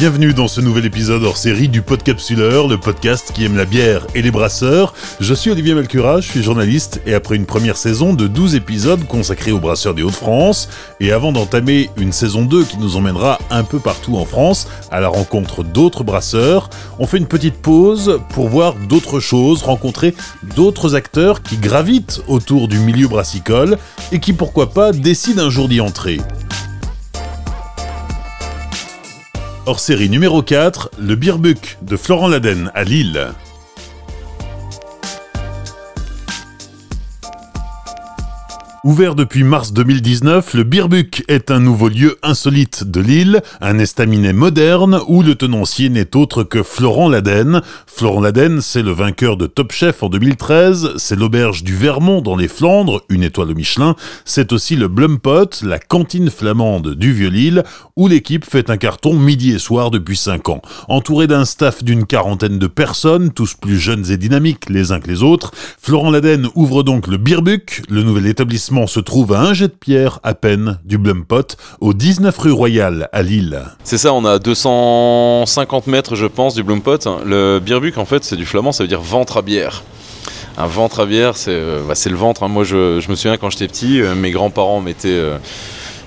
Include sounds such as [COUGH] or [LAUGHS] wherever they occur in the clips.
Bienvenue dans ce nouvel épisode hors série du Podcapsuleur, le podcast qui aime la bière et les brasseurs. Je suis Olivier Malcura, je suis journaliste et après une première saison de 12 épisodes consacrés aux brasseurs des Hauts-de-France et avant d'entamer une saison 2 qui nous emmènera un peu partout en France à la rencontre d'autres brasseurs, on fait une petite pause pour voir d'autres choses, rencontrer d'autres acteurs qui gravitent autour du milieu brassicole et qui pourquoi pas décident un jour d'y entrer. Série numéro 4, le Beerbuck de Florent Laden à Lille. Ouvert depuis mars 2019, le Beerbuck est un nouveau lieu insolite de l'île, un estaminet moderne où le tenancier n'est autre que Florent Laden. Florent Laden, c'est le vainqueur de Top Chef en 2013, c'est l'auberge du Vermont dans les Flandres, une étoile au Michelin, c'est aussi le Blumpot, la cantine flamande du Vieux-Lille, où l'équipe fait un carton midi et soir depuis 5 ans. Entouré d'un staff d'une quarantaine de personnes, tous plus jeunes et dynamiques les uns que les autres, Florent Laden ouvre donc le Beerbuck, le nouvel établissement se trouve à un jet de pierre à peine du Blumpot, au 19 rue Royale à Lille. C'est ça, on a 250 mètres, je pense, du Blumpot. Le Beerbuck, en fait, c'est du flamand, ça veut dire ventre à bière. Un ventre à bière, c'est euh, bah, le ventre. Hein. Moi, je, me souviens quand j'étais petit, euh, mes grands-parents mettaient. Euh,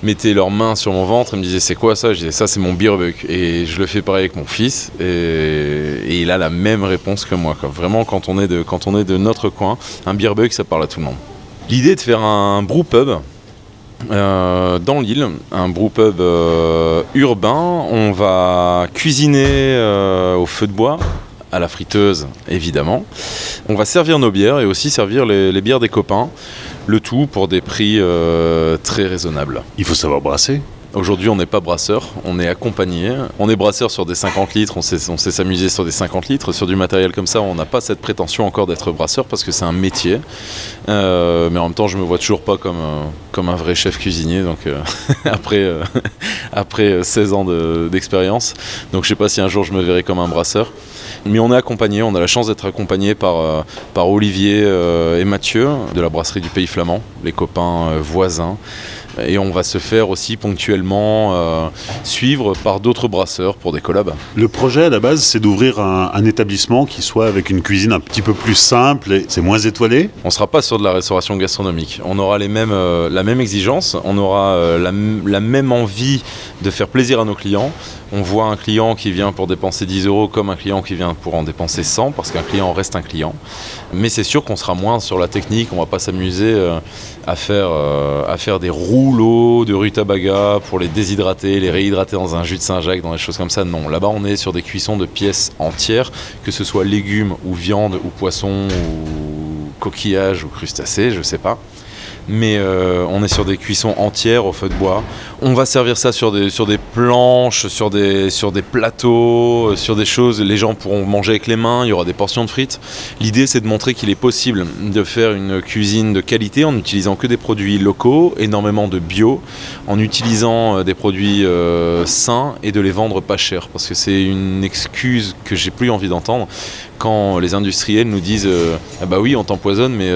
mettaient leurs mains sur mon ventre et me disaient c'est quoi ça? Je disais ça c'est mon beerbuck et je le fais pareil avec mon fils et, il a la même réponse que moi. Vraiment quand on, est de, quand on est de notre coin, un beerbuck ça parle à tout le monde. L'idée de faire un brew pub euh, dans l'île, un brew pub euh, urbain. On va cuisiner euh, au feu de bois, à la friteuse évidemment. On va servir nos bières et aussi servir les bières des copains. Le tout pour des prix très raisonnables. Il faut savoir brasser. Aujourd'hui, on n'est pas brasseur, on est accompagné. On est brasseur sur des 50 litres, on sait, s'amuser sur des 50 litres. Sur du matériel comme ça, on n'a pas cette prétention encore d'être brasseur parce que c'est un métier. Euh, mais en même temps, je me vois toujours pas comme, euh, comme un vrai chef cuisinier. Donc, euh, [LAUGHS] après, [LAUGHS] après 16 ans d'expérience, donc je sais pas si un jour je me verrai comme un brasseur. Mais on est accompagné, on a la chance d'être accompagné par, par Olivier et Mathieu de la brasserie du Pays Flamand, les copains voisins et on va se faire aussi ponctuellement euh, suivre par d'autres brasseurs pour des collabs. Le projet à la base, c'est d'ouvrir un, établissement qui soit avec une cuisine un petit peu plus simple et c'est moins étoilé. On ne sera pas sur de la restauration gastronomique. On aura les mêmes, euh, la même exigence, on aura euh, la, la, même envie de faire plaisir à nos clients. On voit un client qui vient pour dépenser 10 euros comme un client qui vient pour en dépenser 100 parce qu'un client reste un client. Mais c'est sûr qu'on sera moins sur la technique, on va pas s'amuser à, faire, à faire des roues l'eau de rutabaga pour les déshydrater, les réhydrater dans un jus de Saint-Jacques, dans des choses comme ça. Non, là-bas on est sur des cuissons de pièces entières, que ce soit légumes ou viande ou poisson ou coquillage ou crustacés, je sais pas mais euh, on est sur des cuissons entières au feu de bois. On va servir ça sur des, sur des planches, sur des, sur des plateaux, euh, sur des choses. Les gens pourront manger avec les mains, il y aura des portions de frites. L'idée, c'est de montrer qu'il est possible de faire une cuisine de qualité en n'utilisant que des produits locaux, énormément de bio, en utilisant euh, des produits sains et de les vendre pas cher. Parce que c'est une excuse que j'ai plus envie d'entendre quand les industriels nous disent ah bah oui, on t'empoisonne, mais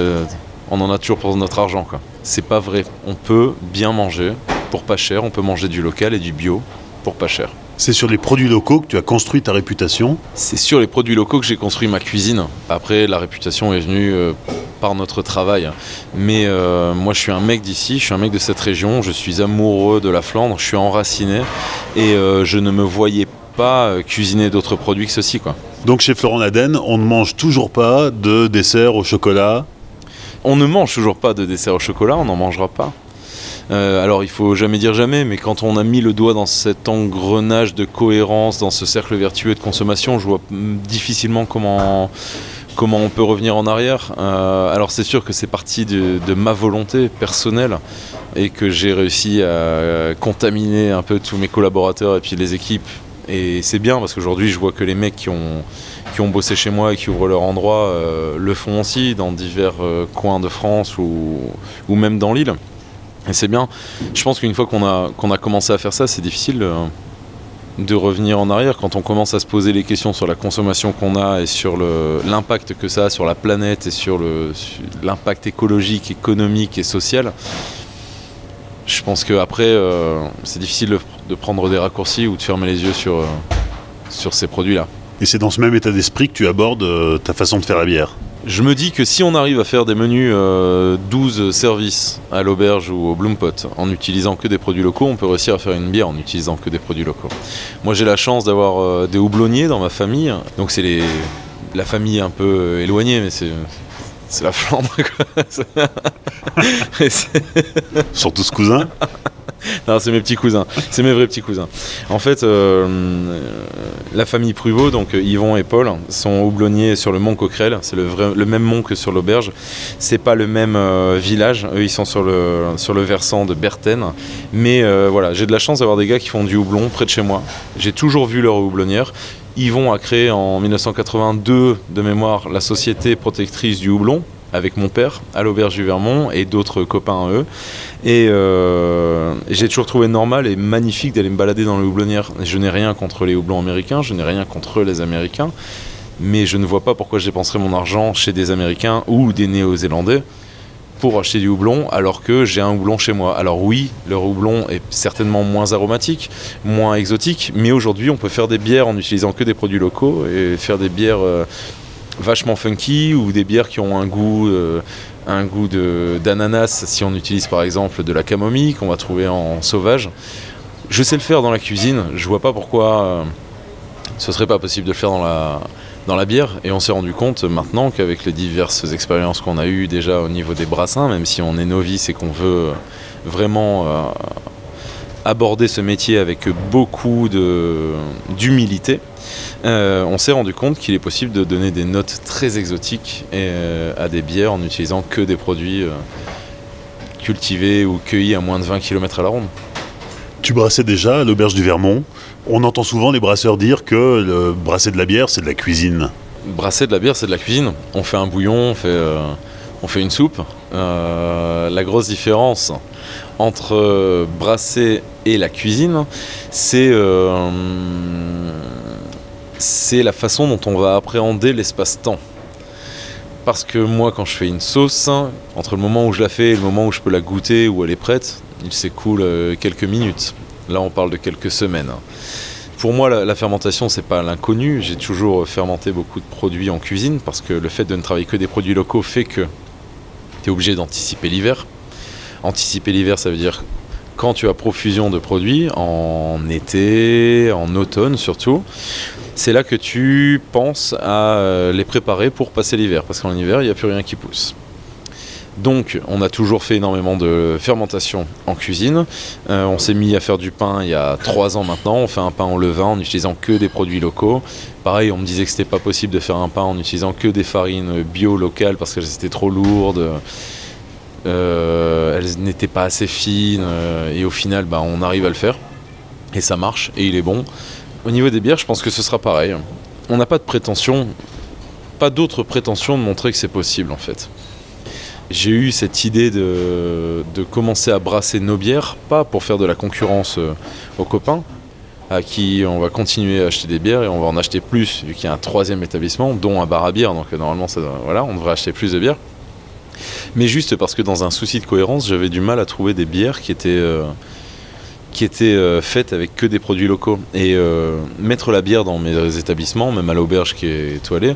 on en a toujours pour notre argent. Quoi. C'est pas vrai. On peut bien manger pour pas cher, on peut manger du local et du bio pour pas cher. C'est sur les produits locaux que tu as construit ta réputation C'est sur les produits locaux que j'ai construit ma cuisine. Après, la réputation est venue euh, par notre travail. Mais euh, moi, je suis un mec d'ici, je suis un mec de cette région, je suis amoureux de la Flandre, je suis enraciné et euh, je ne me voyais pas cuisiner d'autres produits que ceci. Quoi. Donc chez Florent Laden, on ne mange toujours pas de dessert au chocolat on ne mange toujours pas de dessert au chocolat, on n'en mangera pas. Euh, alors il faut jamais dire jamais, mais quand on a mis le doigt dans cet engrenage de cohérence, dans ce cercle vertueux de consommation, je vois difficilement comment, on peut revenir en arrière. Euh, alors c'est sûr que c'est parti de, ma volonté personnelle et que j'ai réussi à contaminer un peu tous mes collaborateurs et puis les équipes. Et c'est bien parce qu'aujourd'hui je vois que les mecs qui ont qui ont bossé chez moi et qui ouvrent leur endroit euh, le font aussi dans divers euh, coins de France ou, ou même dans l'île. Et c'est bien. Je pense qu'une fois qu'on a, qu'on a commencé à faire ça, c'est difficile de, de, revenir en arrière. Quand on commence à se poser les questions sur la consommation qu'on a et sur l'impact que ça a sur la planète et sur l'impact écologique, économique et social, je pense qu'après, euh, c'est difficile de, de, prendre des raccourcis ou de fermer les yeux sur sur ces produits-là. Et c'est dans ce même état d'esprit que tu abordes euh, ta façon de faire la bière je me dis que si on arrive à faire des menus 12 euh, services à l'auberge ou au Bloompot en utilisant que des produits locaux, on peut réussir à faire une bière en utilisant que des produits locaux. Moi j'ai la chance d'avoir euh, des houblonniers dans ma famille, donc c'est les, la famille un peu éloignée, mais c'est c'est la Flandre. Quoi. [LAUGHS] Sont tous cousins? Non, c'est mes petits cousins. C'est mes vrais petits cousins. En fait, euh, la famille Pruvot, donc euh, Yvon et Paul, sont houblonniers sur le mont Coquerel. C'est le, même mont que sur l'auberge. C'est pas le même euh, village. Eux, ils sont sur le, versant de Berthen. Mais voilà, j'ai de la chance d'avoir des gars qui font du houblon près de chez moi. J'ai toujours vu leur houblonnière. Yvon a créé en 1982 de mémoire la société protectrice du houblon, avec mon père à l'auberge du Vermont et d'autres copains à eux. Et euh, j'ai toujours trouvé normal et magnifique d'aller me balader dans les houblonnières. Je n'ai rien contre les houblons américains, je n'ai rien contre les Américains, mais je ne vois pas pourquoi je dépenserais mon argent chez des Américains ou des Néo-Zélandais pour acheter du houblon alors que j'ai un houblon chez moi. Alors oui, le houblon est certainement moins aromatique, moins exotique, mais aujourd'hui on peut faire des bières en utilisant que des produits locaux et faire des bières... Euh, vachement funky ou des bières qui ont un goût, euh, un goût d'ananas si on utilise par exemple de la camomille qu'on va trouver en sauvage. Je sais le faire dans la cuisine, je vois pas pourquoi euh, ce serait pas possible de le faire dans la, dans la bière et on s'est rendu compte maintenant qu'avec les diverses expériences qu'on a eues déjà au niveau des brassins, même si on est novice et qu'on veut vraiment euh, aborder ce métier avec beaucoup d'humilité, euh, on s'est rendu compte qu'il est possible de donner des notes très exotiques euh, à des bières en n'utilisant que des produits euh, cultivés ou cueillis à moins de 20 km à la ronde. Tu brassais déjà à l'auberge du Vermont. On entend souvent les brasseurs dire que le brasser de la bière, c'est de la cuisine. Brasser de la bière, c'est de la cuisine. On fait un bouillon, on fait, on fait une soupe. la grosse différence entre brasser et la cuisine, c'est c'est la façon dont on va appréhender l'espace-temps. Parce que moi, quand je fais une sauce, entre le moment où je la fais et le moment où je peux la goûter, où elle est prête, il s'écoule euh, quelques minutes. Là, on parle de quelques semaines. Pour moi, la, fermentation, c'est pas l'inconnu. J'ai toujours fermenté beaucoup de produits en cuisine parce que le fait de ne travailler que des produits locaux fait que tu es obligé d'anticiper l'hiver. Anticiper l'hiver, ça veut dire quand tu as profusion de produits, en été, en automne surtout, c'est là que tu penses à euh, les préparer pour passer l'hiver, parce qu'en hiver, il n'y a plus rien qui pousse. Donc, on a toujours fait énormément de fermentation en cuisine. Euh, on s'est mis à faire du pain il y a trois ans maintenant. On fait un pain au levain en n'utilisant que des produits locaux. Pareil, on me disait que c'était pas possible de faire un pain en n'utilisant que des farines bio locales parce qu'elles étaient trop lourdes. Euh, elles n'étaient pas assez fines. et au final, bah, on arrive à le faire. Et ça marche. Et il est bon. Au niveau des bières, je pense que ce sera pareil. On n'a pas de prétention, pas d'autre prétention de montrer que c'est possible en fait. J'ai eu cette idée de, commencer à brasser nos bières, pas pour faire de la concurrence euh, aux copains, à qui on va continuer à acheter des bières et on va en acheter plus, vu qu'il y a un troisième établissement, dont un bar à bière, donc euh, normalement voilà, on devrait acheter plus de bières. Mais juste parce que dans un souci de cohérence, j'avais du mal à trouver des bières qui étaient... Euh, qui était euh, faite avec que des produits locaux. Et euh, mettre la bière dans mes établissements, même à l'auberge qui est étoilée,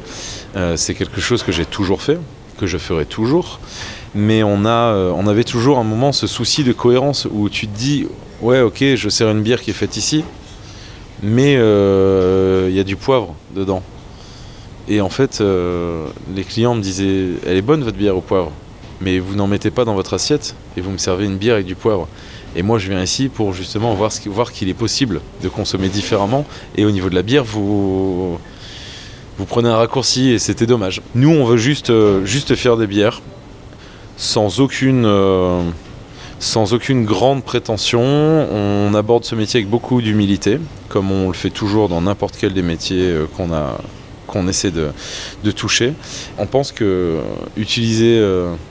euh, c'est quelque chose que j'ai toujours fait, que je ferai toujours. Mais on, a, on avait toujours un moment ce souci de cohérence où tu te dis, ouais ok, je sers une bière qui est faite ici, mais il y a du poivre dedans. Et en fait, les clients me disaient, elle est bonne votre bière au poivre, mais vous n'en mettez pas dans votre assiette et vous me servez une bière avec du poivre. Et moi, je viens ici pour justement voir, voir qu'il est possible de consommer différemment. Et au niveau de la bière, vous, vous prenez un raccourci et c'était dommage. Nous, on veut juste, euh, juste faire des bières sans aucune, euh, sans aucune grande prétention. On aborde ce métier avec beaucoup d'humilité, comme on le fait toujours dans n'importe quel des métiers euh, qu'on a qu'on essaie de, de, toucher. On pense que utiliser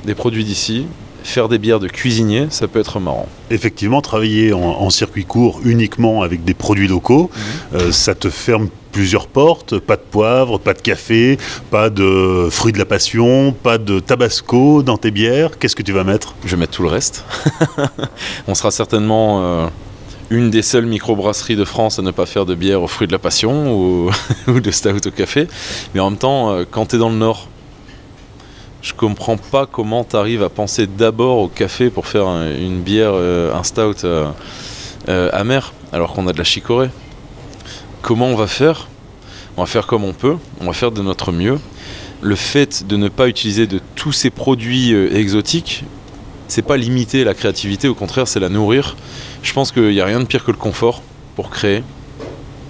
des produits d'ici, faire des bières de cuisinier, ça peut être marrant. Effectivement, travailler en, circuit court uniquement avec des produits locaux, mhm. euh, ça te ferme plusieurs portes, pas de poivre, pas de café, pas de fruits de la passion, pas de tabasco dans tes bières. Qu'est-ce que tu vas mettre? Je vais mettre tout le reste. [LAUGHS] On sera certainement euh, une des seules microbrasseries de France à ne pas faire de bière aux fruits de la passion ou, [LAUGHS] ou de stout au café. Mais en même temps, euh, quand tu es dans le Nord, je comprends pas comment tu arrives à penser d'abord au café pour faire un- une bière, euh, un stout euh, euh, amer, alors qu'on a de la chicorée. Comment on va faire? On va faire comme on peut, on va faire de notre mieux. Le fait de ne pas utiliser de tous ces produits exotiques, c'est pas limiter la créativité, au contraire, c'est la nourrir. Je pense qu'il n'y a rien de pire que le confort pour créer.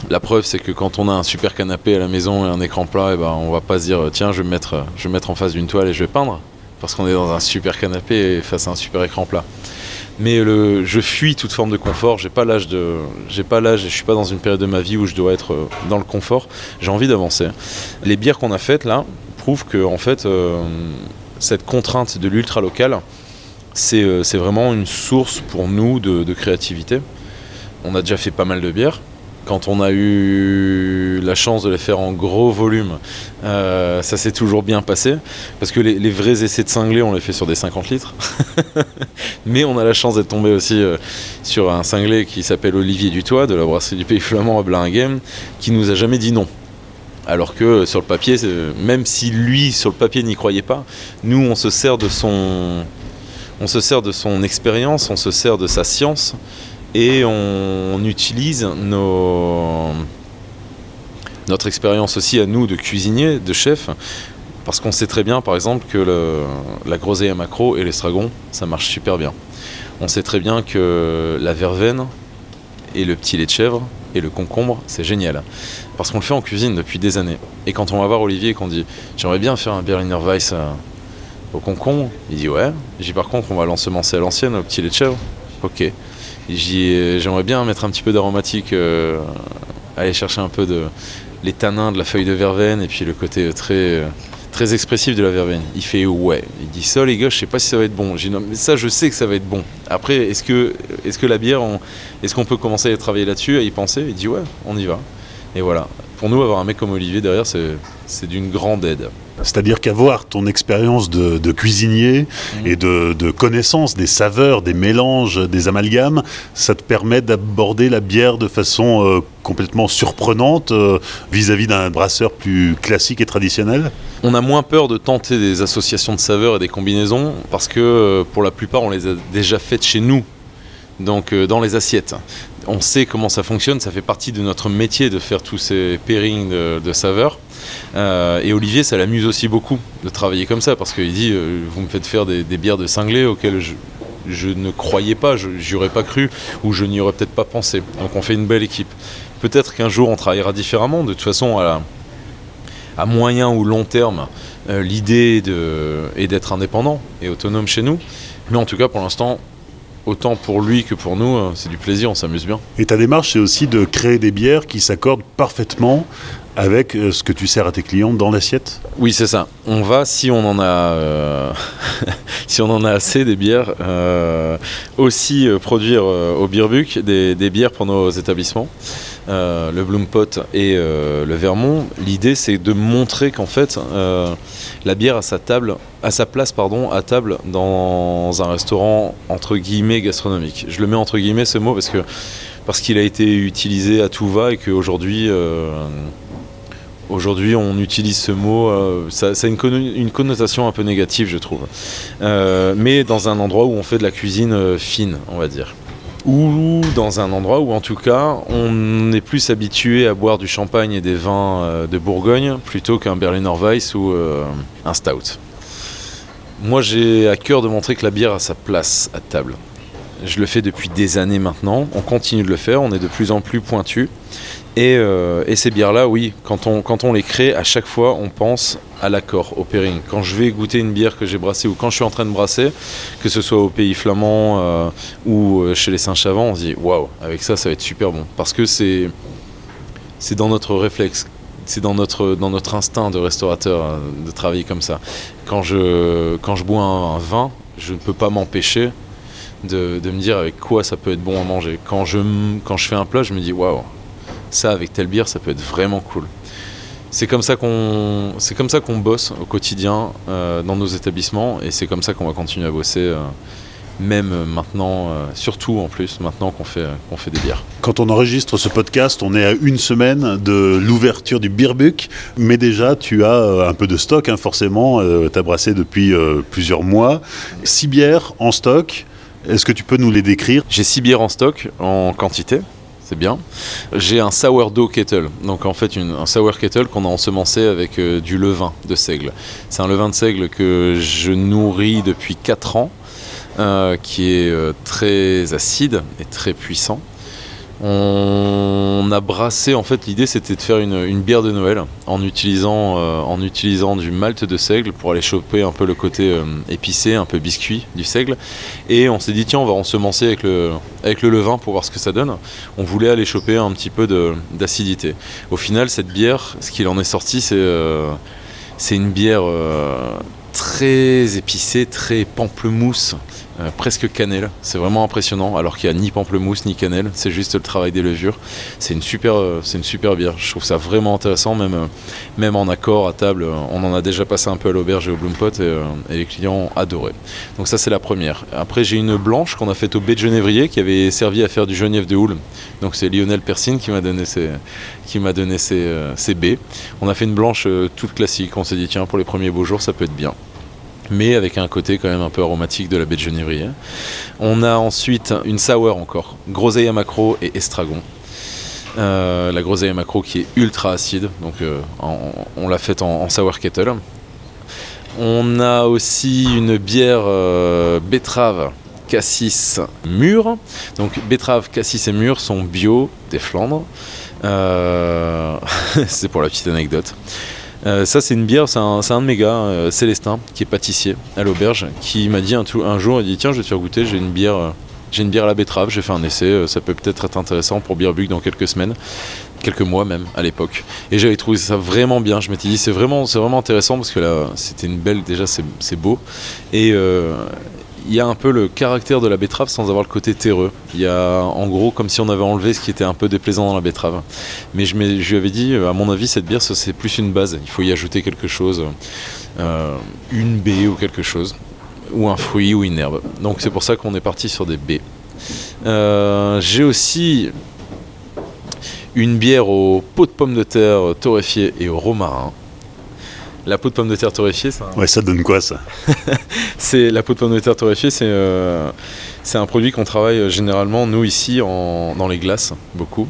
La preuve, c'est que quand on a un super canapé à la maison et un écran plat, eh ben, on va pas se dire tiens, je vais me mettre, je vais me mettre en face d'une toile et je vais peindre, parce qu'on est dans un super canapé et face à un super écran plat. Mais le, je fuis toute forme de confort. J'ai pas l'âge de, j'ai pas l'âge et je suis pas dans une période de ma vie où je dois être euh, dans le confort. J'ai envie d'avancer. Les bières qu'on a faites là prouvent que en fait, euh, cette contrainte de l'ultra local, c'est euh, vraiment une source pour nous de créativité. On a déjà fait pas mal de bières. Quand on a eu la chance de les faire en gros volume, euh, ça s'est toujours bien passé. Parce que les, vrais essais de cinglés, on les fait sur des 50 litres. [LAUGHS] Mais on a la chance d'être tombé aussi euh, sur un cinglé qui s'appelle Olivier Dutoit, de la brasserie du Pays Flamand à Blinguem, qui nous a jamais dit non. Alors que euh, sur le papier, même si lui, sur le papier, n'y croyait pas, nous, on se sert de son, on se sert de son expérience, on se sert de sa science, et on, utilise nos, notre expérience aussi à nous de cuisiniers, de chefs, parce qu'on sait très bien, par exemple, que la groseille à macro et l'estragon, ça marche super bien. On sait très bien que la verveine et le petit lait de chèvre et le concombre, c'est génial. Parce qu'on le fait en cuisine depuis des années. Et quand on va voir Olivier et qu'on dit J'aimerais bien faire un Berliner Weiss euh, au concombre, il dit Ouais. J'ai Par contre, on va l'ensemencer à l'ancienne au petit lait de chèvre. Ok. J'aimerais bien mettre un petit peu d'aromatique, euh, aller chercher un peu de les tanins de la feuille de verveine et puis le côté euh, très. euh, très expressif de la verveine. Il fait ouais. Il dit ça les gars, je sais pas si ça va être bon. J'ai non mais ça je sais que ça va être bon. Après est-ce que est-ce que la bière, est-ce qu'on peut commencer à travailler là-dessus, à y penser? Il dit ouais, on y va. Et voilà. Pour nous avoir un mec comme Olivier derrière, c'est c'est d'une grande aide. C'est-à-dire qu'avoir ton expérience de, de cuisinier Mhm. et de, de connaissance des saveurs, des mélanges, des amalgames, ça te permet d'aborder la bière de façon euh, complètement surprenante euh, vis-à-vis d'un brasseur plus classique et traditionnel? On a moins peur de tenter des associations de saveurs et des combinaisons parce que euh, pour la plupart on les a déjà faites chez nous, donc euh, dans les assiettes. On sait comment ça fonctionne, ça fait partie de notre métier de faire tous ces pairings de, de saveurs. Euh, et Olivier, ça l'amuse aussi beaucoup de travailler comme ça parce qu'il dit euh, Vous me faites faire des, bières de cinglé auxquelles je, ne croyais pas, je n'y aurais pas cru ou je n'y aurais peut-être pas pensé. Donc on fait une belle équipe. Peut-être qu'un jour on travaillera différemment. De toute façon, à moyen ou long terme, euh, l'idée est d'être indépendant et autonome chez nous. Mais en tout cas, pour l'instant, autant pour lui que pour nous, c'est du plaisir, on s'amuse bien. Et ta démarche, c'est aussi de créer des bières qui s'accordent parfaitement avec euh, ce que tu sers à tes clients dans l'assiette Oui, c'est ça. On va, si on en a, euh, [LAUGHS] si on en a assez des bières, euh, aussi produire au Beerbuck des, bières pour nos établissements. Le Bloom Pot et le Vermont. L'idée, c'est de montrer qu'en fait, la bière a sa table, a sa place, pardon, à table dans un restaurant entre guillemets gastronomique. Je le mets entre guillemets ce mot parce que parce qu'il a été utilisé à tout va et qu'aujourd'hui Aujourd'hui, on utilise ce mot, euh, ça, a une, conno- une connotation un peu négative, je trouve. Euh, mais dans un endroit où on fait de la cuisine euh, fine, on va dire. Ou dans un endroit où, en tout cas, on est plus habitué à boire du champagne et des vins euh, de Bourgogne plutôt qu'un Berliner Weiss ou un Stout. Moi, j'ai à cœur de montrer que la bière a sa place à table. Je le fais depuis des années maintenant. On continue de le faire. On est de plus en plus pointu. Et, euh, et ces bières-là, oui, quand on, quand on les crée, à chaque fois, on pense à l'accord, au pairing. Quand je vais goûter une bière que j'ai brassée ou quand je suis en train de brasser, que ce soit au Pays Flamand euh, ou euh, chez les Saint-Chavant, on se dit waouh, avec ça, ça va être super bon. Parce que c'est c'est dans notre réflexe, c'est dans notre, dans notre instinct de restaurateur euh, de travailler comme ça. Quand je, quand je bois un, un vin, je ne peux pas m'empêcher de, de me dire avec quoi ça peut être bon à manger. Quand je, quand je fais un plat, je me dis waouh, ça avec telle bière, ça peut être vraiment cool. C'est comme ça qu'on, c'est comme ça qu'on bosse au quotidien euh, dans nos établissements et c'est comme ça qu'on va continuer à bosser euh, même maintenant, surtout en plus, maintenant qu'on fait, qu'on fait des bières. Quand on enregistre ce podcast, on est à une semaine de l'ouverture du Beerbuck, mais déjà tu as un peu de stock, hein, forcément, tu as brassé depuis plusieurs mois. Six bières en stock, est-ce que tu peux nous les décrire? J'ai six bières en stock, en quantité, c'est bien. J'ai un sourdough kettle, donc en fait un sour kettle qu'on a ensemencé avec euh, du levain de seigle. C'est un levain de seigle que je nourris depuis 4 ans, euh, qui est euh, très acide et très puissant. On a brassé, en fait, l'idée c'était de faire une, bière de Noël en utilisant, euh, en utilisant du malt de seigle pour aller choper un peu le côté euh, épicé, un peu biscuit du seigle. Et on s'est dit, tiens, on va ensemencer avec le, avec le levain pour voir ce que ça donne. On voulait aller choper un petit peu d'acidité. Au final, cette bière, ce qu'il en est sorti, c'est euh, une bière très épicée, très pamplemousse. Euh, presque cannelle. C'est vraiment impressionnant, alors qu'il n'y a ni pamplemousse ni cannelle. C'est juste le travail des levures. C'est une super, euh, c'est une super bière. Je trouve ça vraiment intéressant, même, euh, même en accord à table. On en a déjà passé un peu à l'auberge et au Bloompot et, les clients ont adoré. Donc ça c'est la première. Après j'ai une blanche qu'on a faite au baie de Genévrier qui avait servi à faire du Genièvre de Houle. Donc c'est Lionel Persine qui m'a donné ces, qui m'a donné baies. On a fait une blanche toute classique. On s'est dit tiens pour les premiers beaux jours ça peut être bien mais avec un côté quand même un peu aromatique de la baie de Genévrier. On a ensuite une sour encore, groseille à macro et estragon. Euh, la groseille à macro qui est ultra acide, donc euh, on l'a faite en, sour kettle. On a aussi une bière euh, betterave cassis mûre. Donc betterave, cassis et mûre sont bio des Flandres. [LAUGHS] c'est pour la petite anecdote. Euh, ça, c'est une bière, c'est un, de mes gars, euh, Célestin, qui est pâtissier à l'auberge, qui m'a dit un, jour, il dit Tiens, je vais te faire goûter, j'ai une bière. Euh, j'ai une bière à la betterave, j'ai fait un essai, ça peut peut-être être intéressant pour Beerbuck dans quelques semaines, quelques mois même à l'époque. Et j'avais trouvé ça vraiment bien. Je m'étais dit c'est vraiment, c'est vraiment intéressant parce que là c'était une belle, déjà c'est beau. Et, il y a un peu le caractère de la betterave sans avoir le côté terreux. Il y a en gros comme si on avait enlevé ce qui était un peu déplaisant dans la betterave. Mais je, lui avais dit, à mon avis, cette bière, c'est plus une base. Il faut y ajouter quelque chose, euh, une baie ou quelque chose, ou un fruit ou une herbe. Donc c'est pour ça qu'on est parti sur des baies. Euh, j'ai aussi une bière au pot de pommes de terre torréfiées et au romarin. La peau de pomme de terre torréfiée, ça. Ouais, ça donne quoi ça [LAUGHS] C'est la peau de pomme de terre torréfiée, c'est euh, c'est un produit qu'on travaille euh, généralement nous ici en, dans les glaces beaucoup.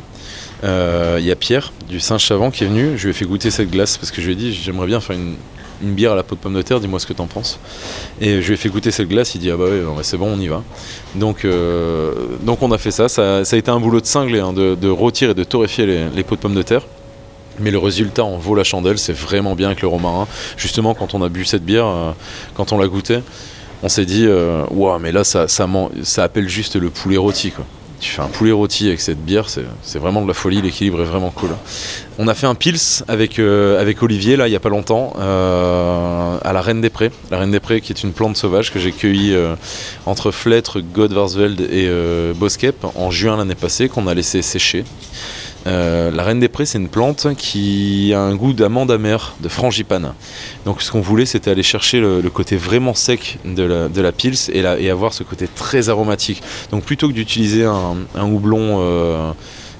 Euh, il y a Pierre du Saint-Chavant qui est venu. Je lui ai fait goûter cette glace parce que je lui ai dit j'aimerais bien faire une, une bière à la peau de pomme de terre. Dis-moi ce que t'en penses. Et je lui ai fait goûter cette glace. Il dit ah bah ouais, c'est bon, on y va. Donc donc on a fait ça. Ça, a été un boulot de cinglé hein, de, de, rôtir et de torréfier les, les pots de pomme de terre mais le résultat en vaut la chandelle, c'est vraiment bien avec le romarin. Justement, quand on a bu cette bière, euh, quand on l'a goûté, on s'est dit, euh, waouh, mais là, ça, ça, appelle juste le poulet rôti. Tu fais un poulet rôti avec cette bière, c'est vraiment de la folie, l'équilibre est vraiment cool. On a fait un pils avec, euh, avec Olivier, là, il n'y a pas longtemps, à la Reine des Prés. La Reine des Prés, qui est une plante sauvage que j'ai cueillie entre Flettre, Godvarsveld et Boskep en juin l'année passée, qu'on a laissé sécher. Euh, la reine des prés, c'est une plante qui a un goût d'amande amère, de frangipane. Donc ce qu'on voulait, c'était aller chercher le, côté vraiment sec de la, de pils et, avoir ce côté très aromatique. Donc plutôt que d'utiliser un, houblon euh,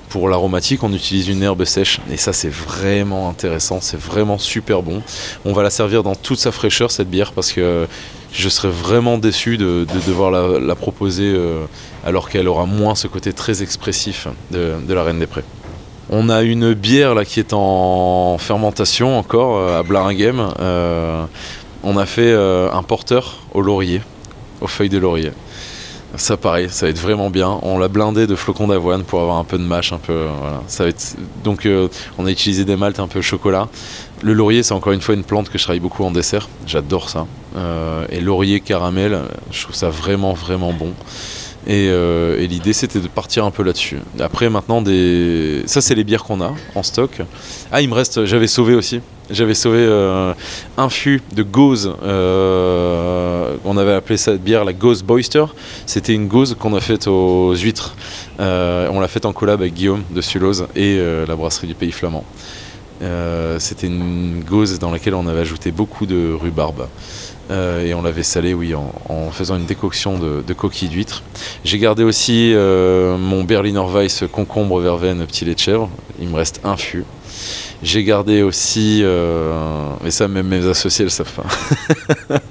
pour l'aromatique, on utilise une herbe sèche. Et ça, c'est vraiment intéressant, c'est vraiment super bon. On va la servir dans toute sa fraîcheur, cette bière, parce que je serais vraiment déçu de, devoir la, proposer euh, alors qu'elle aura moins ce côté très expressif de la reine des prés. On a une bière là qui est en fermentation encore euh, à Blaringhem. Euh, on a fait euh, un porteur au laurier, aux feuilles de laurier. Ça pareil, ça va être vraiment bien. On l'a blindé de flocons d'avoine pour avoir un peu de mâche, un peu. Ça va être... Donc on a utilisé des maltes un peu chocolat. Le laurier, c'est encore une fois une plante que je travaille beaucoup en dessert. J'adore ça. et laurier caramel, je trouve ça vraiment vraiment bon. Euh, et, l'idée c'était de partir un peu là-dessus. Après maintenant des, ça c'est les bières qu'on a en stock. Ah il me reste, j'avais sauvé aussi. J'avais sauvé euh, un fût de gauze. Euh, on avait appelé cette bière la Gauze Boyster. C'était une gauze qu'on a faite aux huîtres. on l'a faite en collab avec Guillaume de Sulose et la brasserie du Pays Flamand. C'était une gauze dans laquelle on avait ajouté beaucoup de rhubarbe. Et on l'avait salé, oui, en, faisant une décoction de, coquilles d'huîtres. J'ai gardé aussi mon Berliner Weiss concombre verveine petit lait de chèvre. Il me reste un fût. J'ai gardé aussi, mais ça même mes associés le savent pas. [LAUGHS]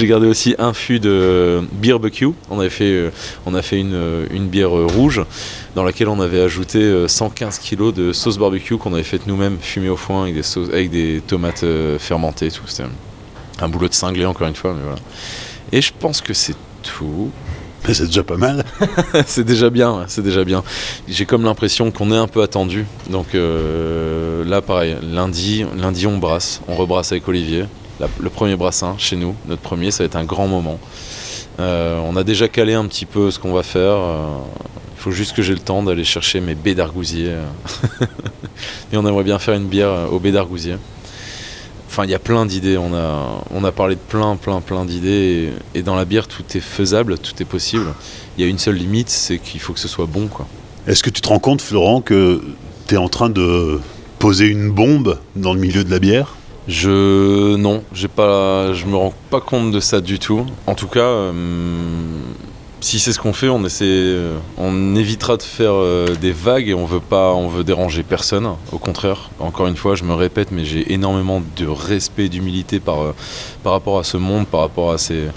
J'ai gardé aussi un fût de barbecue. On, avait fait, euh, on a fait une, euh, bière euh, rouge dans laquelle on avait ajouté 115 kg de sauce barbecue qu'on avait faite nous-mêmes, fumée au foin avec des, sauces, avec des tomates fermentées tout. C'était un boulot de cinglé encore une fois. Mais voilà. Et je pense que c'est tout. Mais c'est déjà pas mal. [LAUGHS] c'est déjà bien, c'est déjà bien. J'ai comme l'impression qu'on est un peu attendu. Donc là, pareil, lundi, lundi on brasse, on rebrasse avec Olivier le premier brassin chez nous, notre premier, ça va être un grand moment. Euh, on a déjà calé un petit peu ce qu'on va faire. Euh, il faut juste que j'ai le temps d'aller chercher mes baies d'argousier. [LAUGHS] Et on aimerait bien faire une bière au baies d'argousier. Enfin, il y a plein d'idées. On a, on a parlé de plein, plein, plein d'idées. Et, dans la bière, tout est faisable, tout est possible. Il y a une seule limite, c'est qu'il faut que ce soit bon. Est-ce que tu te rends compte, Florent, que tu es en train de poser une bombe dans le milieu de la bière? Je non, j'ai pas, je me rends pas compte de ça du tout. En tout cas, euh, si c'est ce qu'on fait, on essaie, euh, on évitera de faire euh, des vagues et on veut pas, on veut déranger personne. Au contraire, encore une fois, je me répète, mais j'ai énormément de respect et d'humilité par par rapport à ce monde, par rapport à ces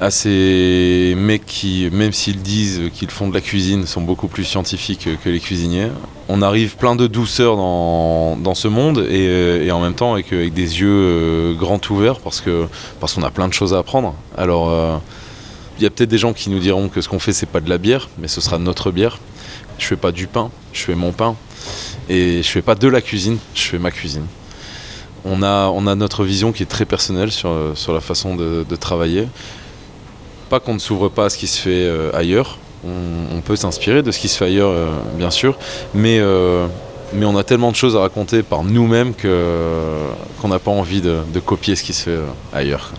à ces mecs qui, même s'ils disent qu'ils font de la cuisine, sont beaucoup plus scientifiques que les cuisiniers. On arrive plein de douceur dans, dans ce monde et, en même temps avec, avec des yeux euh, grands ouverts parce que parce qu'on a plein de choses à apprendre. Alors euh, y a peut-être des gens qui nous diront que ce qu'on fait c'est pas de la bière, mais ce sera notre bière. Je fais pas du pain, je fais mon pain et je fais pas de la cuisine, je fais ma cuisine. On a, on a notre vision qui est très personnelle sur, sur la façon de, travailler pas qu'on ne s'ouvre pas à ce qui se fait euh, ailleurs. On, peut s'inspirer de ce qui se fait ailleurs, euh, bien sûr, mais, euh, mais on a tellement de choses à raconter par nous-mêmes qu'on n'a pas envie de, copier ce qui se fait ailleurs.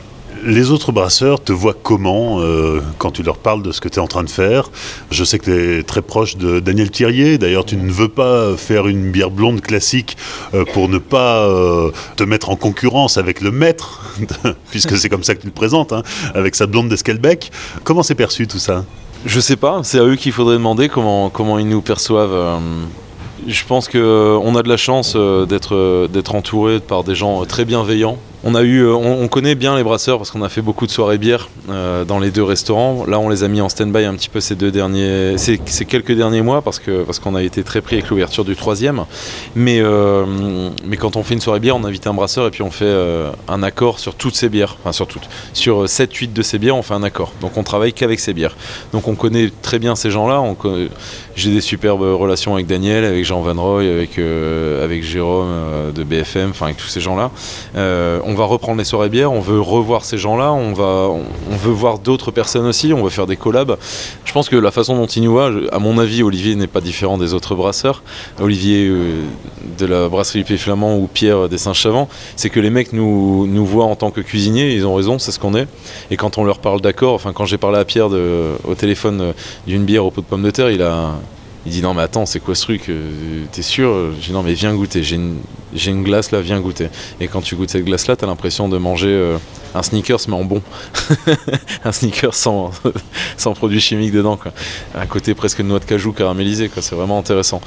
Les autres brasseurs te voient comment euh, quand tu leur parles de ce que tu es en train de faire Je sais que tu es très proche de Daniel Thirier. D'ailleurs, tu ne veux pas faire une bière blonde classique euh, pour ne pas euh, te mettre en concurrence avec le maître, [LAUGHS] puisque c'est comme ça que tu le présentes, hein, avec sa blonde d'Esquelbec. Comment c'est perçu tout ça? Je sais pas. C'est à eux qu'il faudrait demander comment, comment ils nous perçoivent. Je pense qu'on a de la chance d'être entouré par des gens très bienveillants euh, on, connaît bien les brasseurs parce qu'on a fait beaucoup de soirées bières euh, dans les deux restaurants. Là, on les a mis en stand-by un petit peu ces deux derniers, ces, quelques derniers mois parce que parce qu'on a été très pris avec l'ouverture du troisième. Mais euh, quand on fait une soirée bière, on invite un brasseur et puis on fait un accord sur toutes ces bières, enfin sur toutes, sur 7-8 de ces bières, on fait un accord. Donc on travaille qu'avec ces bières. Donc on connaît très bien ces gens-là. J'ai des superbes relations avec Daniel, avec Jean Van Roy, avec Jérôme de BFM, enfin avec tous ces gens-là va reprendre les soirées bières, on veut revoir ces gens-là, on, va, on, veut voir d'autres personnes aussi, on veut faire des collabs. Je pense que la façon dont il nous voit, à mon avis, Olivier n'est pas différent des autres brasseurs. Olivier euh, de la brasserie P Flamand ou Pierre des Saint-Chavant, c'est que les mecs nous, nous voient en tant que cuisiniers, ils ont raison, c'est ce qu'on est. Et quand on leur parle d'accord, enfin quand j'ai parlé à Pierre au téléphone euh, d'une bière au pot de pommes de terre, il a, il dit non mais attends c'est quoi ce truc? Euh, T'es sûr? J'ai non mais viens goûter, j'ai une, une, glace là, viens goûter. Et quand tu goûtes cette glace là, t'as l'impression de manger euh, un sneakers mais en bon. [LAUGHS] un sneakers sans, [LAUGHS] sans produits chimiques dedans. Quoi. Un côté presque noix de cajou caramélisé, c'est vraiment intéressant.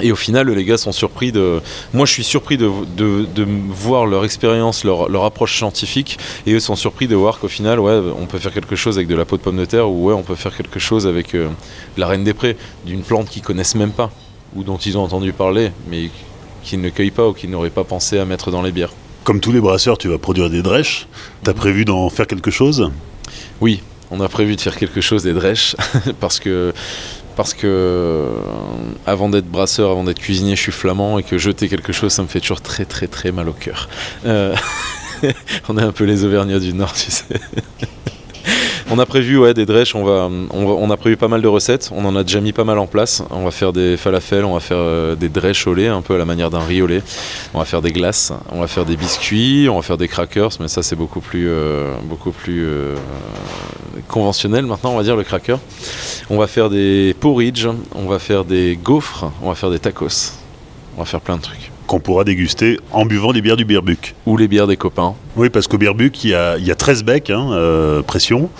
Et au final les gars sont surpris de... Moi je suis surpris de, de, de voir leur expérience, leur, approche scientifique et eux sont surpris de voir qu'au final ouais on peut faire quelque chose avec de la peau de pomme de terre ou ouais on peut faire quelque chose avec euh, la reine des prés, d'une plante qui connaissent même pas, ou dont ils ont entendu parler, mais qu'ils ne cueillent pas ou qu'ils n'auraient pas pensé à mettre dans les bières. Comme tous les brasseurs, tu vas produire des drèches. Tu as prévu d'en faire quelque chose? Oui, on a prévu de faire quelque chose des drèches, [LAUGHS] parce que parce que euh, avant d'être brasseur, avant d'être cuisinier, je suis flamand et que jeter quelque chose, ça me fait toujours très très très mal au cœur. Euh, [LAUGHS] on est un peu les Auvergnats du Nord, tu sais. On a prévu ouais, des drèches, on, va, on, a prévu pas mal de recettes, on en a déjà mis pas mal en place. On va faire des falafels, on va faire euh, des drèches au lait, un peu à la manière d'un riz au lait. On va faire des glaces, on va faire des biscuits, on va faire des crackers, mais ça c'est beaucoup plus, euh, beaucoup plus euh, conventionnel maintenant, on va dire le cracker. On va faire des porridge, on va faire des gaufres, on va faire des tacos. On va faire plein de trucs. Qu'on pourra déguster en buvant des bières du Birbuck. Ou les bières des copains. Oui, parce qu'au Birbuck, il y a, il y a 13 becs, hein, euh, pression,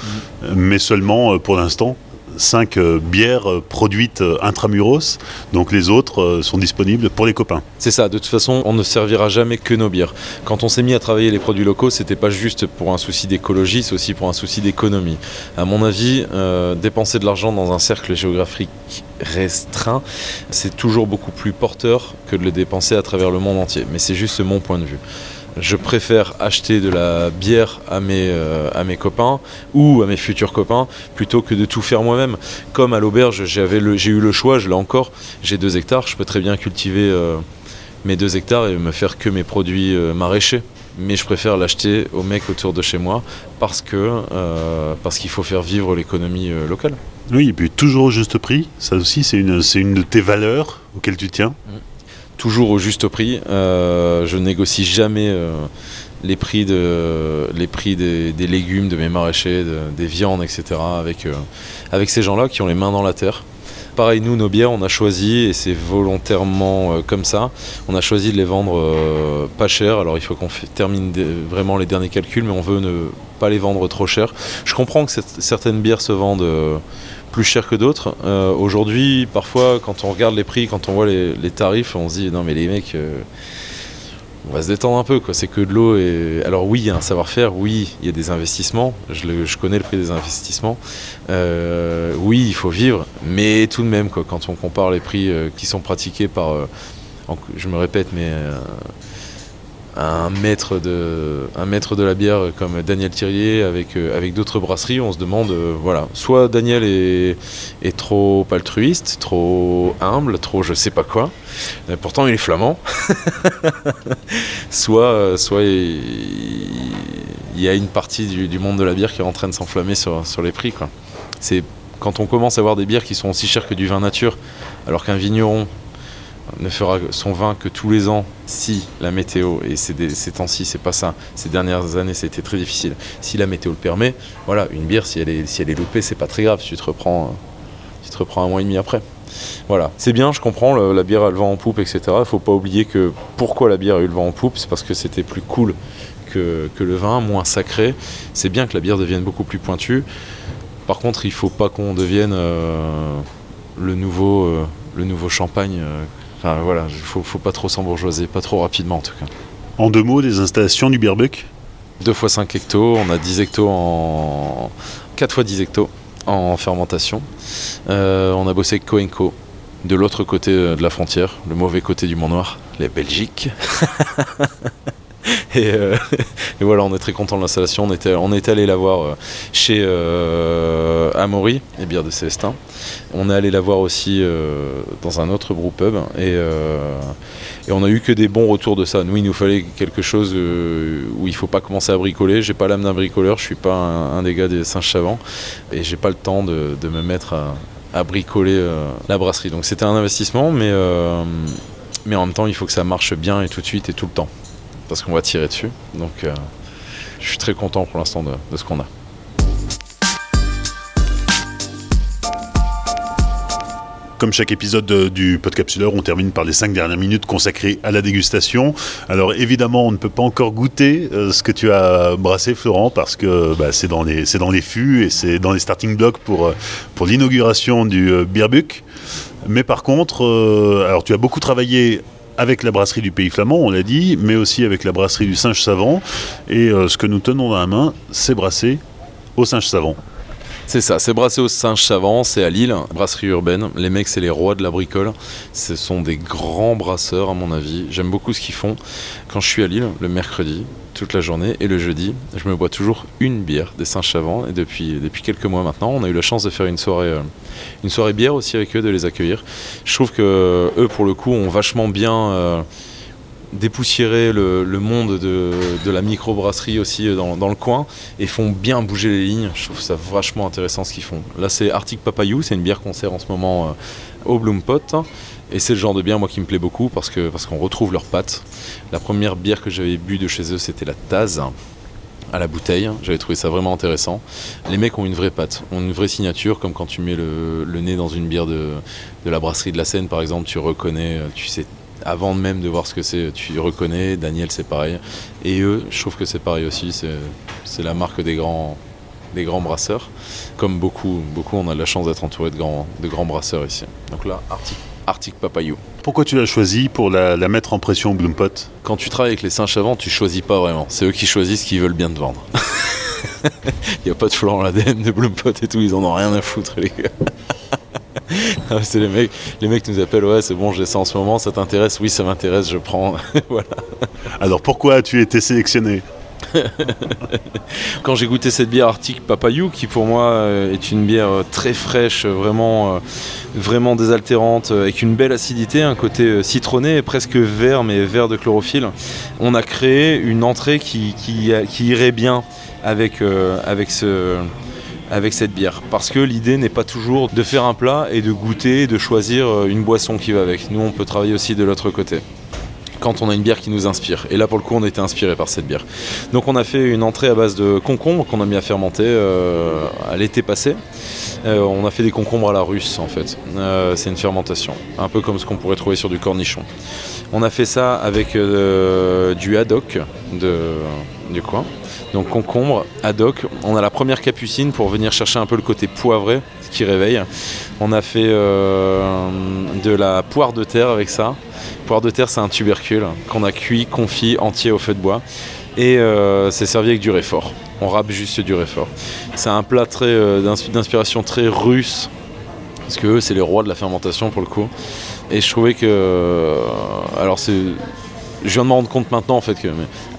mais seulement euh, pour l'instant 5 euh, bières euh, produites euh, intramuros. Donc les autres sont disponibles pour les copains. C'est ça, de toute façon, on ne servira jamais que nos bières. Quand on s'est mis à travailler les produits locaux, c'était pas juste pour un souci d'écologie, c'est aussi pour un souci d'économie. À mon avis, dépenser de l'argent dans un cercle géographique restreint, c'est toujours beaucoup plus porteur que de le dépenser à travers le monde entier. Mais c'est juste mon point de vue. Je préfère acheter de la bière à mes, euh, à mes copains ou à mes futurs copains plutôt que de tout faire moi-même. Comme à l'auberge, j'avais j'ai eu le choix, je l'ai encore. J'ai deux hectares, je peux très bien cultiver euh, mes deux hectares et me faire que mes produits euh, maraîchers. Mais je préfère l'acheter aux mecs autour de chez moi parce que parce qu'il faut faire vivre l'économie locale. Oui, et puis toujours au juste prix. Ça aussi, c'est une, c'est une de tes valeurs auxquelles tu tiens. Toujours au juste prix. Euh, je négocie jamais euh, les prix, des, légumes, de mes maraîchers, de- des viandes, etc. avec, euh, avec ces gens-là qui ont les mains dans la terre. Pareil, nous, nos bières, on a choisi, et c'est volontairement euh, comme ça, on a choisi de les vendre pas cher. Alors il faut qu'on termine vraiment les derniers calculs, mais on veut ne pas les vendre trop cher. Je comprends que certaines bières se vendent plus cher que d'autres. Euh, Aujourd'hui, parfois, quand on regarde les prix, quand on voit les, tarifs, on se dit non mais les mecs, euh, on va se détendre un peu. C'est que de l'eau. Et... Alors oui, il y a un savoir-faire, oui, il y a des investissements. Je, connais le prix des investissements. Euh, oui, il faut vivre, mais tout de même, quoi, quand on compare les prix qui sont pratiqués par, je me répète, mais un maître de un maître de la bière comme Daniel Thirier avec euh, avec d'autres brasseries. On se demande euh, voilà. Soit Daniel est, trop altruiste trop humble trop je sais pas quoi. Mais pourtant il est flamand. [LAUGHS] Soit euh, soit il, y a une partie du, du monde de la bière qui est en train de s'enflammer sur, sur les prix quoi. C'est quand on commence à avoir des bières qui sont aussi chères que du vin nature alors qu'un vigneron ne fera son vin que tous les ans si la météo, et ces, ces temps-ci c'est pas ça, ces dernières années c'était très difficile, si la météo le permet, voilà, une bière si elle est, si elle est loupée c'est pas très grave, tu te reprends, tu te reprends un mois et demi après. Voilà, c'est bien, je comprends, la bière a le vent en poupe, etc. Il faut pas oublier que pourquoi la bière a eu le vent en poupe, c'est parce que c'était plus cool que, que le vin, moins sacré. C'est bien que la bière devienne beaucoup plus pointue. Par contre, il faut pas qu'on devienne euh, le nouveau, euh, le nouveau champagne. euh, Enfin voilà, il faut, faut pas trop s'embourgeoiser, pas trop rapidement en tout cas. En deux mots, des installations du Birbuck 2 fois 5 hectos, on a 10 hectos en. 4 fois 10 hectos en fermentation. Euh, on a bossé avec Coenco, de l'autre côté euh, de la frontière, le mauvais côté du Mont Noir, les Belgique. [LAUGHS] et, euh, [LAUGHS] et voilà, on est très content de l'installation. On était, on est allé la voir euh, chez euh, Amaury, les bières de Célestin. On est allé la voir aussi dans un autre brew pub. Et, et on a eu que des bons retours de ça. Nous, il nous fallait quelque chose où il faut pas commencer à bricoler. J'ai pas l'âme d'un bricoleur, je suis pas un, des gars des singes savants et j'ai pas le temps de, de me mettre à, à bricoler la brasserie. Donc c'était un investissement, mais, mais en même temps, il faut que ça marche bien et tout de suite et tout le temps parce qu'on va tirer dessus. Donc euh, je suis très content pour l'instant de, ce qu'on a. Comme chaque épisode de- du Podcapsuleur, on termine par les cinq dernières minutes consacrées à la dégustation. Alors évidemment, on ne peut pas encore goûter euh, ce que tu as brassé, Florent, parce que bah, c'est dans les fûts et c'est dans les starting blocks pour euh, l'inauguration du Birbuck. Mais par contre, alors tu as beaucoup travaillé avec la brasserie du Pays Flamand, on l'a dit, mais aussi avec la brasserie du Singe Savant. Et euh, ce que nous tenons dans la main, c'est brassé au Singe Savant. C'est ça, c'est brassé au Singe Savant, c'est à Lille, brasserie urbaine. Les mecs, c'est les rois de la bricole. Ce sont des grands brasseurs, à mon avis. J'aime beaucoup ce qu'ils font. Quand je suis à Lille, le mercredi, toute la journée, et le jeudi, je me bois toujours une bière des Singes Savants. Et depuis, depuis quelques mois maintenant, on a eu la chance de faire une soirée, euh, une soirée bière aussi avec eux, de les accueillir. Je trouve que eux, pour le coup, ont vachement bien. euh, dépoussiéré le, le monde de, de la microbrasserie aussi euh, dans, dans le coin et font bien bouger les lignes. Je trouve ça vachement intéressant ce qu'ils font. Là, c'est Arctic Papayou, c'est une bière qu'on sert en ce moment euh, au Bloom Pot. Et c'est le genre de bière, moi, qui me plaît beaucoup parce que parce qu'on retrouve leurs pattes. La première bière que j'avais bu de chez eux, c'était la Taz à la bouteille. J'avais trouvé ça vraiment intéressant. Les mecs ont une vraie patte, ont une vraie signature, comme quand tu mets le, le nez dans une bière de, de la brasserie de la Seine, par exemple, tu reconnais, tu sais avant même de voir ce que c'est, tu reconnais. Daniel, c'est pareil. Et eux, je trouve que c'est pareil aussi. C'est la marque des grands, des grands brasseurs. Comme beaucoup, beaucoup, on a la chance d'être entouré de grands, de grands brasseurs ici. Donc là, Arctic, Arctic Papayou. Pourquoi tu l'as choisi pour la, mettre en pression au Bloompot Quand tu travailles avec les singes avant, tu choisis pas vraiment. C'est eux qui choisissent ce qu'ils veulent bien te vendre. [LAUGHS] Il n'y a pas de Florent l'ADN de Bloompot et tout, ils en ont rien à foutre les gars. [LAUGHS] Ah, c'est les mecs, les mecs nous appellent, ouais c'est bon, j'ai ça en ce moment, ça t'intéresse? Oui, ça m'intéresse, je prends. [LAUGHS] voilà. Alors pourquoi as-tu été sélectionné? [LAUGHS] Quand j'ai goûté cette bière Arctic Papayou, qui pour moi euh, est une bière euh, très fraîche, vraiment, euh, vraiment désaltérante, avec une belle acidité, un côté citronné, presque vert, mais vert de chlorophylle, on a créé une entrée qui, irait bien avec, avec ce avec cette bière. Parce que l'idée n'est pas toujours de faire un plat et de goûter, de choisir une boisson qui va avec. Nous, on peut travailler aussi de l'autre côté quand on a une bière qui nous inspire. Et là, pour le coup, on été inspiré par cette bière. Donc, on a fait une entrée à base de concombre qu'on a mis à fermenter euh, à l'été passé. Euh, on a fait des concombres à la russe, en fait. c'est une fermentation, un peu comme ce qu'on pourrait trouver sur du cornichon. On a fait ça avec du haddock de, du coin. Donc concombre, haddock. On a la première capucine pour venir chercher un peu le côté poivré qui réveille. On a fait euh, de la poire de terre avec ça. Poire de terre, c'est un tubercule qu'on a cuit, confit entier au feu de bois. Et euh, c'est servi avec du réfort. On râpe juste du réfort. C'est un plat euh, d'inspiration très russe. Parce que eux, c'est les rois de la fermentation pour le coup. Et je trouvais que. alors, c'est je viens de me rendre compte maintenant en fait que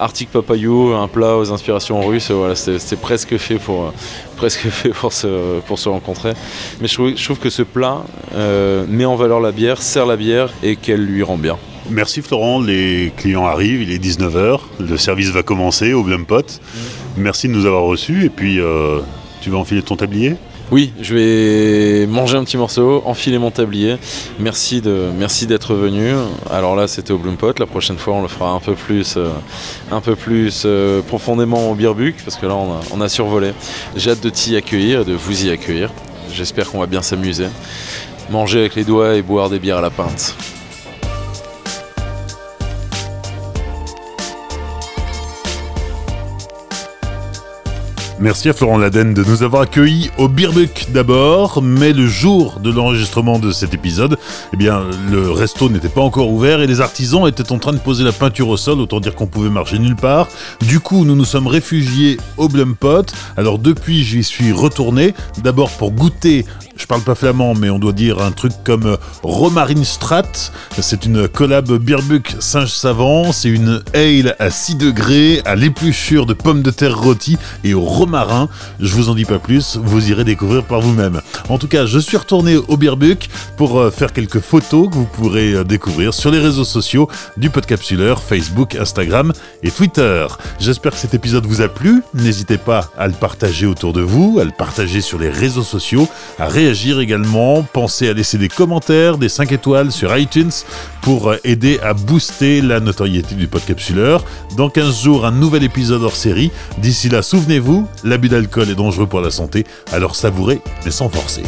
Arctic Papayou, un plat aux inspirations russes, voilà, c'est presque fait pour euh, [LAUGHS] presque fait pour se, pour se rencontrer. Mais je trouve, que ce plat euh, met en valeur la bière, sert la bière et qu'elle lui rend bien. Merci Florent, les clients arrivent, il est 19h, le service va commencer au Blumpot. Mm. Merci de nous avoir reçus et puis euh, tu vas enfiler ton tablier? Oui, je vais manger un petit morceau, enfiler mon tablier. Merci de, merci d'être venu. Alors là, c'était au Bloompot. La prochaine fois, on le fera un peu plus, euh, un peu plus euh, profondément au Birbuck, parce que là, on a, on a survolé. J'ai hâte de t'y accueillir, de vous y accueillir. J'espère qu'on va bien s'amuser. Manger avec les doigts et boire des bières à la pinte. Merci à Florent Laden de nous avoir accueillis au Birbuck d'abord, mais le jour de l'enregistrement de cet épisode, eh bien, le resto n'était pas encore ouvert et les artisans étaient en train de poser la peinture au sol, autant dire qu'on pouvait marcher nulle part. Du coup, nous nous sommes réfugiés au Blumpot. Alors depuis, j'y suis retourné, d'abord pour goûter je parle pas flamand, mais on doit dire un truc comme euh, Romarine Strat. C'est une collab Birbuck singe savant. C'est une ale à 6 degrés, à l'épluchure de pommes de terre rôties et au romarin. Je vous en dis pas plus, vous irez découvrir par vous-même. En tout cas, je suis retourné au Birbuck pour euh, faire quelques photos que vous pourrez euh, découvrir sur les réseaux sociaux du Podcapsuleur, Facebook, Instagram et Twitter. J'espère que cet épisode vous a plu. N'hésitez pas à le partager autour de vous, à le partager sur les réseaux sociaux, à réagir également. Pensez à laisser des commentaires, des 5 étoiles sur iTunes pour aider à booster la notoriété du podcapsuleur. Dans 15 jours, un nouvel épisode hors série. D'ici là, souvenez-vous, l'abus d'alcool est dangereux pour la santé, alors savourez, mais sans forcer.